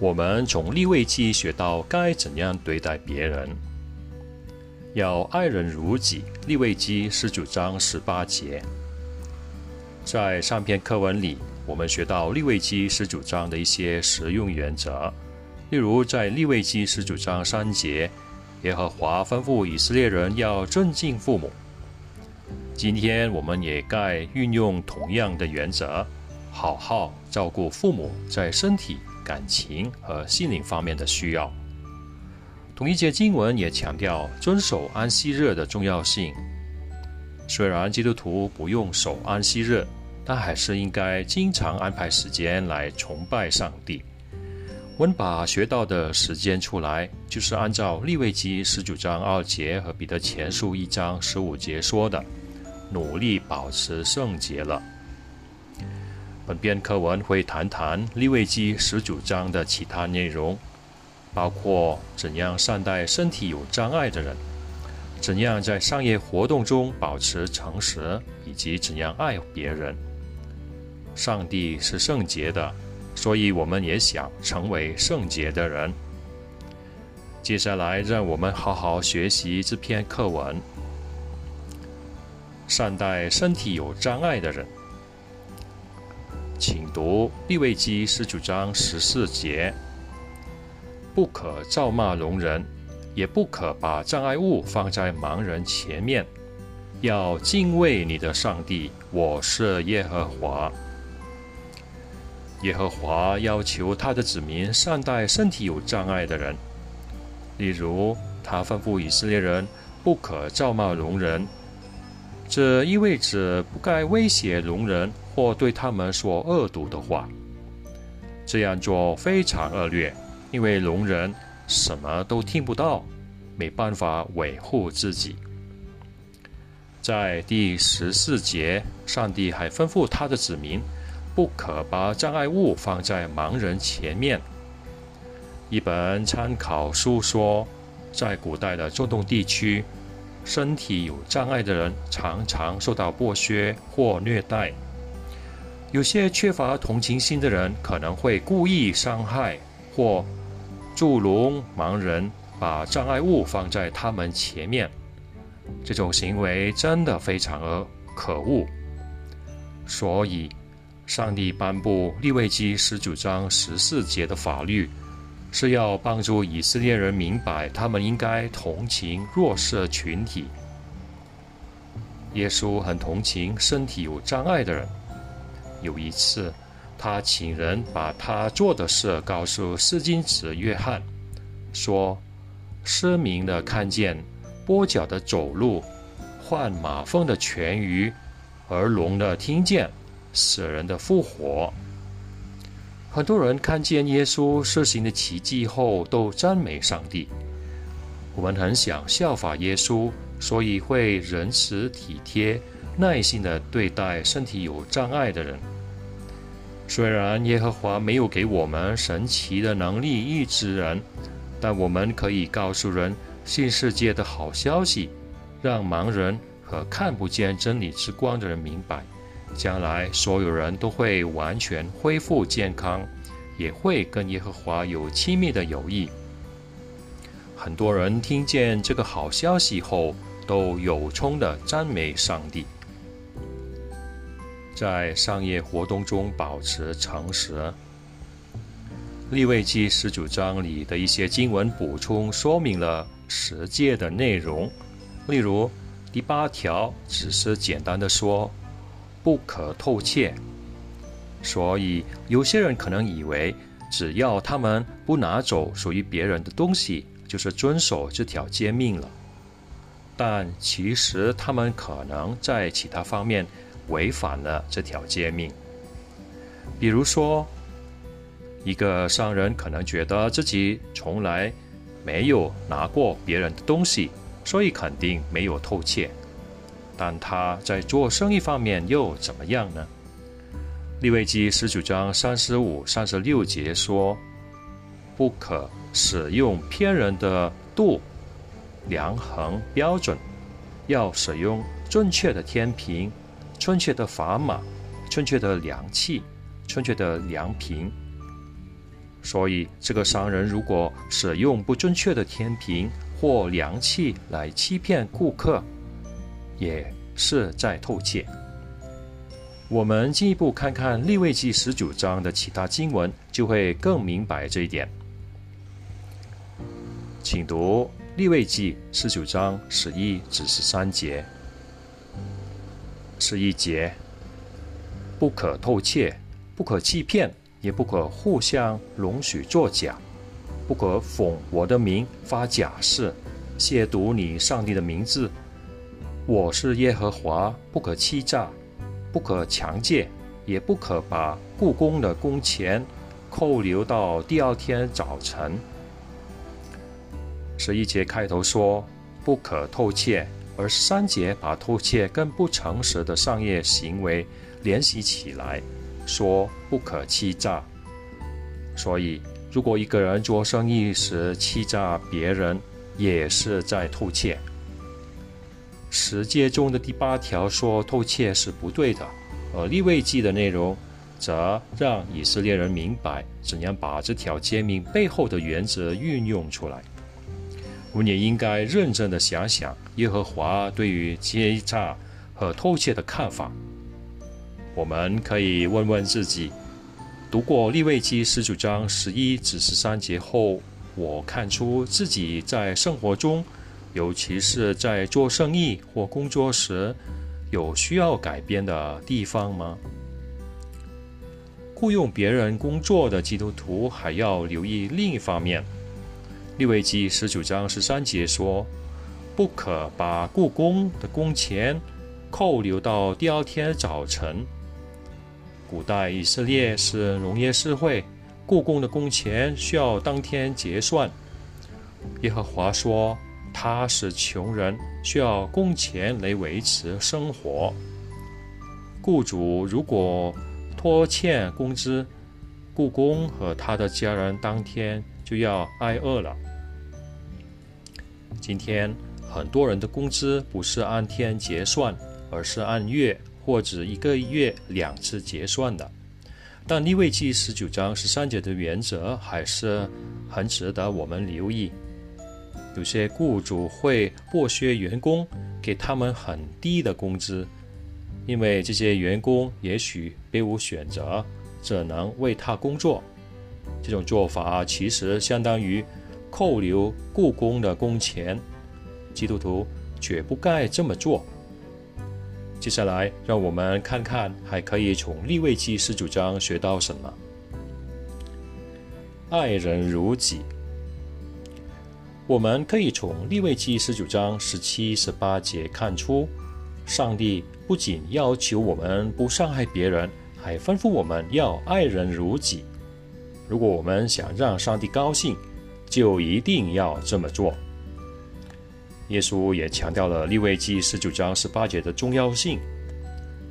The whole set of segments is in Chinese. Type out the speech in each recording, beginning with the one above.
我们从利未记学到该怎样对待别人，要爱人如己。利未记十九章十八节，在上篇课文里，我们学到利未记十九章的一些实用原则。例如，在利未记十九章三节，耶和华吩咐以色列人要尊敬父母。今天我们也该运用同样的原则，好好照顾父母在身体。感情和心灵方面的需要。同一节经文也强调遵守安息日的重要性。虽然基督徒不用守安息日，但还是应该经常安排时间来崇拜上帝。温把学到的时间出来，就是按照利未记十九章二节和彼得前书一章十五节说的，努力保持圣洁了。本篇课文会谈谈利未记十九章的其他内容，包括怎样善待身体有障碍的人，怎样在商业活动中保持诚实，以及怎样爱别人。上帝是圣洁的，所以我们也想成为圣洁的人。接下来，让我们好好学习这篇课文：善待身体有障碍的人。请读利未记十九章十四节：不可咒骂聋人，也不可把障碍物放在盲人前面。要敬畏你的上帝，我是耶和华。耶和华要求他的子民善待身体有障碍的人，例如，他吩咐以色列人不可咒骂聋人，这意味着不该威胁聋人。或对他们说恶毒的话，这样做非常恶劣，因为聋人什么都听不到，没办法维护自己。在第十四节，上帝还吩咐他的子民，不可把障碍物放在盲人前面。一本参考书说，在古代的中东地区，身体有障碍的人常常受到剥削或虐待。有些缺乏同情心的人可能会故意伤害或助聋盲人，把障碍物放在他们前面。这种行为真的非常的可恶。所以，上帝颁布利未记十九章十四节的法律，是要帮助以色列人明白他们应该同情弱势群体。耶稣很同情身体有障碍的人。有一次，他请人把他做的事告诉四金子约翰，说：“失明的看见，跛脚的走路，患马蜂的痊愈，耳聋的听见，死人的复活。”很多人看见耶稣施行的奇迹后，都赞美上帝。我们很想效法耶稣，所以会仁慈体贴、耐心的对待身体有障碍的人。虽然耶和华没有给我们神奇的能力医治人，但我们可以告诉人新世界的好消息，让盲人和看不见真理之光的人明白，将来所有人都会完全恢复健康，也会跟耶和华有亲密的友谊。很多人听见这个好消息后，都有冲的赞美上帝。在商业活动中保持诚实。立位记十九章里的一些经文补充说明了十诫的内容，例如第八条只是简单的说不可偷窃，所以有些人可能以为只要他们不拿走属于别人的东西，就是遵守这条诫命了。但其实他们可能在其他方面。违反了这条诫命。比如说，一个商人可能觉得自己从来没有拿过别人的东西，所以肯定没有偷窃。但他在做生意方面又怎么样呢？利未记十九章三十五、三十六节说：“不可使用骗人的度量衡标准，要使用正确的天平。”准确的砝码，准确的量器，准确的量瓶。所以，这个商人如果使用不正确的天平或量器来欺骗顾客，也是在偷窃。我们进一步看看利未记十九章的其他经文，就会更明白这一点。请读利未记十九章十一至十三节。是一节：不可偷窃，不可欺骗。也不可互相容许作假，不可奉我的名发假誓，亵渎你上帝的名字。我是耶和华，不可欺诈，不可强借，也不可把故宫的工钱扣留到第二天早晨。十一节开头说不可偷窃，而三节把偷窃跟不诚实的商业行为联系起来。说不可欺诈，所以如果一个人做生意时欺诈别人，也是在偷窃。十诫中的第八条说偷窃是不对的，而立位记的内容则让以色列人明白怎样把这条诫命背后的原则运用出来。我们也应该认真的想想耶和华对于欺诈和偷窃的看法。我们可以问问自己：读过利未记十九章十一至十三节后，我看出自己在生活中，尤其是在做生意或工作时，有需要改变的地方吗？雇佣别人工作的基督徒还要留意另一方面。利未记十九章十三节说：“不可把雇工的工钱扣留到第二天早晨。”古代以色列是农业社会，故宫的工钱需要当天结算。耶和华说，他是穷人，需要工钱来维持生活。雇主如果拖欠工资，故宫和他的家人当天就要挨饿了。今天很多人的工资不是按天结算，而是按月。或者一个月两次结算的，但逆位记十九章十三节的原则还是很值得我们留意。有些雇主会剥削员工，给他们很低的工资，因为这些员工也许别无选择，只能为他工作。这种做法其实相当于扣留雇工的工钱，基督徒绝不该这么做。接下来，让我们看看还可以从利未记十九章学到什么。爱人如己。我们可以从利未记十九章十七、十八节看出，上帝不仅要求我们不伤害别人，还吩咐我们要爱人如己。如果我们想让上帝高兴，就一定要这么做。耶稣也强调了利未记十九章十八节的重要性。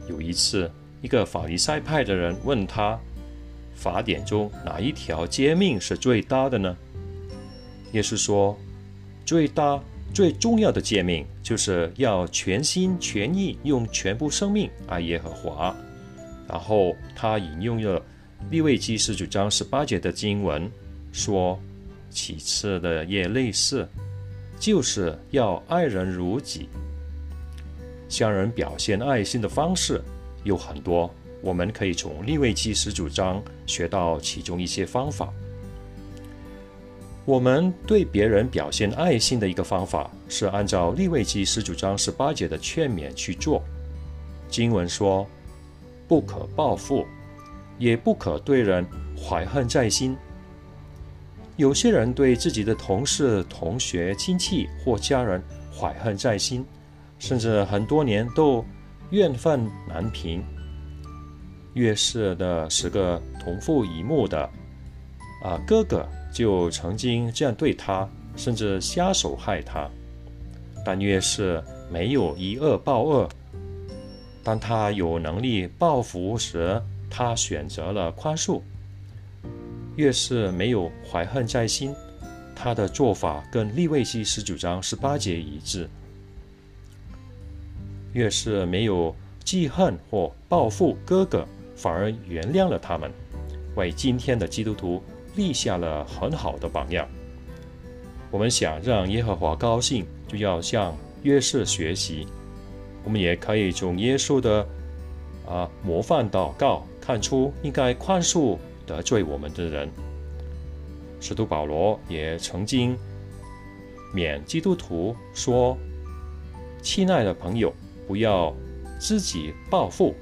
有一次，一个法利赛派的人问他：“法典中哪一条诫命是最大的呢？”耶稣说：“最大、最重要的诫命，就是要全心全意用全部生命爱耶和华。”然后他引用了利未记十九章十八节的经文，说：“其次的也类似。”就是要爱人如己。向人表现爱心的方式有很多，我们可以从利未记十九章学到其中一些方法。我们对别人表现爱心的一个方法是按照利未记十九章十八节的劝勉去做。经文说：“不可报复，也不可对人怀恨在心。”有些人对自己的同事、同学、亲戚或家人怀恨在心，甚至很多年都怨愤难平。越是的十个同父异母的啊哥哥，就曾经这样对他，甚至下手害他。但越是没有以恶报恶，当他有能力报复时，他选择了宽恕。越是没有怀恨在心，他的做法跟利未记十九章十八节一致；越是没有记恨或报复哥哥，反而原谅了他们，为今天的基督徒立下了很好的榜样。我们想让耶和华高兴，就要向约瑟学习。我们也可以从耶稣的啊模范祷告看出，应该宽恕得罪我们的人。使徒保罗也曾经勉基督徒说：“亲爱的朋友，不要自己报复。”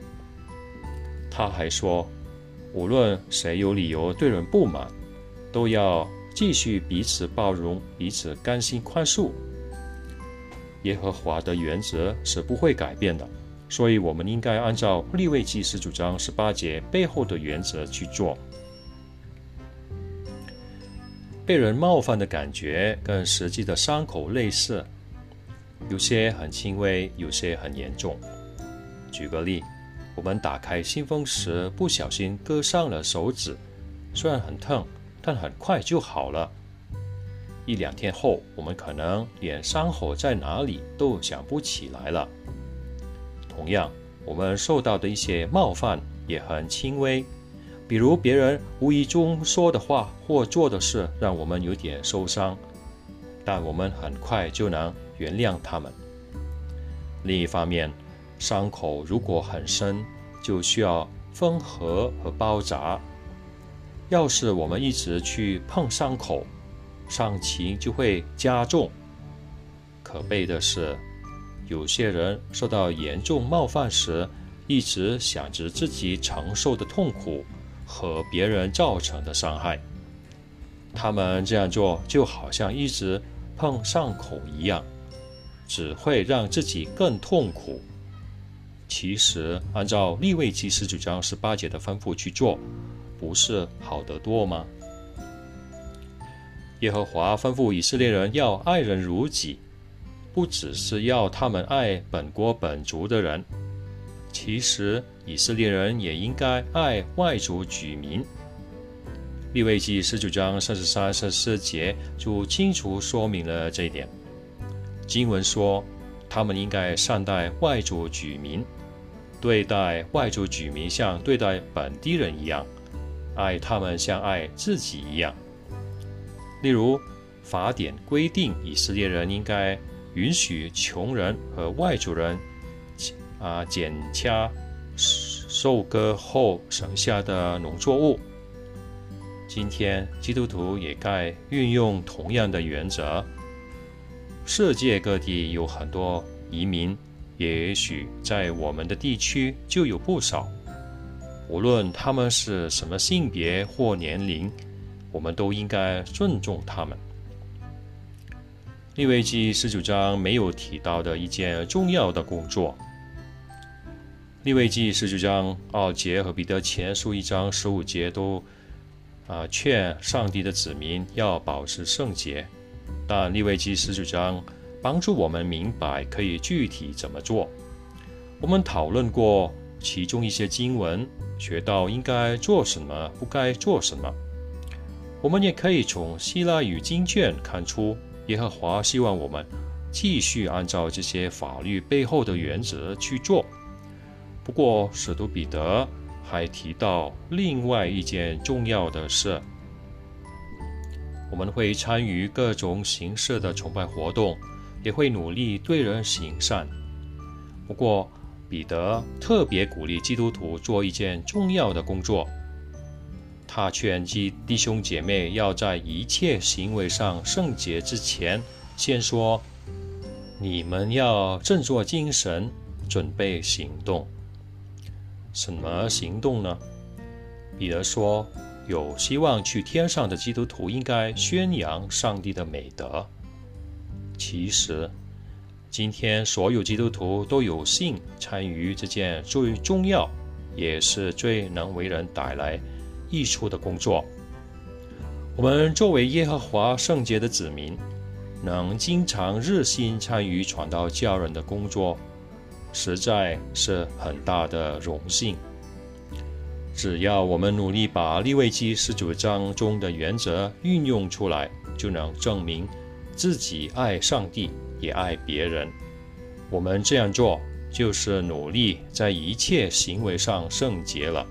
他还说：“无论谁有理由对人不满，都要继续彼此包容，彼此甘心宽恕。”耶和华的原则是不会改变的，所以我们应该按照立位记十主章十八节背后的原则去做。被人冒犯的感觉跟实际的伤口类似，有些很轻微，有些很严重。举个例，我们打开信封时不小心割伤了手指，虽然很疼，但很快就好了。一两天后，我们可能连伤口在哪里都想不起来了。同样，我们受到的一些冒犯也很轻微，比如别人无意中说的话或做的事让我们有点受伤，但我们很快就能原谅他们。另一方面，伤口如果很深，就需要缝合和包扎。要是我们一直去碰伤口，伤情就会加重。可悲的是，有些人受到严重冒犯时，一直想着自己承受的痛苦和别人造成的伤害。他们这样做就好像一直碰伤口一样，只会让自己更痛苦。其实，按照利未记十九章十八节的吩咐去做，不是好得多吗？耶和华吩咐以色列人要爱人如己，不只是要他们爱本国本族的人，其实以色列人也应该爱外族居民。利未记十九章三十三、三十四节就清楚说明了这一点。经文说，他们应该善待外族居民，对待外族居民像对待本地人一样，爱他们像爱自己一样。例如，法典规定以色列人应该允许穷人和外族人，啊，剪掐收割后剩下的农作物。今天基督徒也该运用同样的原则。世界各地有很多移民，也许在我们的地区就有不少。无论他们是什么性别或年龄。我们都应该尊重他们。利未记十九章没有提到的一件重要的工作。利未记十九章二节和彼得前书一章十五节都啊劝上帝的子民要保持圣洁，但利未记十九章帮助我们明白可以具体怎么做。我们讨论过其中一些经文，学到应该做什么，不该做什么。我们也可以从希腊语经卷看出，耶和华希望我们继续按照这些法律背后的原则去做。不过，使徒彼得还提到另外一件重要的事：我们会参与各种形式的崇拜活动，也会努力对人行善。不过，彼得特别鼓励基督徒做一件重要的工作。他劝诫弟兄姐妹要在一切行为上圣洁之前，先说：“你们要振作精神，准备行动。”什么行动呢？彼得说：“有希望去天上的基督徒应该宣扬上帝的美德。”其实，今天所有基督徒都有幸参与这件最重要，也是最能为人带来。益处的工作。我们作为耶和华圣洁的子民，能经常热心参与传道教人的工作，实在是很大的荣幸。只要我们努力把利未记十九章中的原则运用出来，就能证明自己爱上帝，也爱别人。我们这样做，就是努力在一切行为上圣洁了。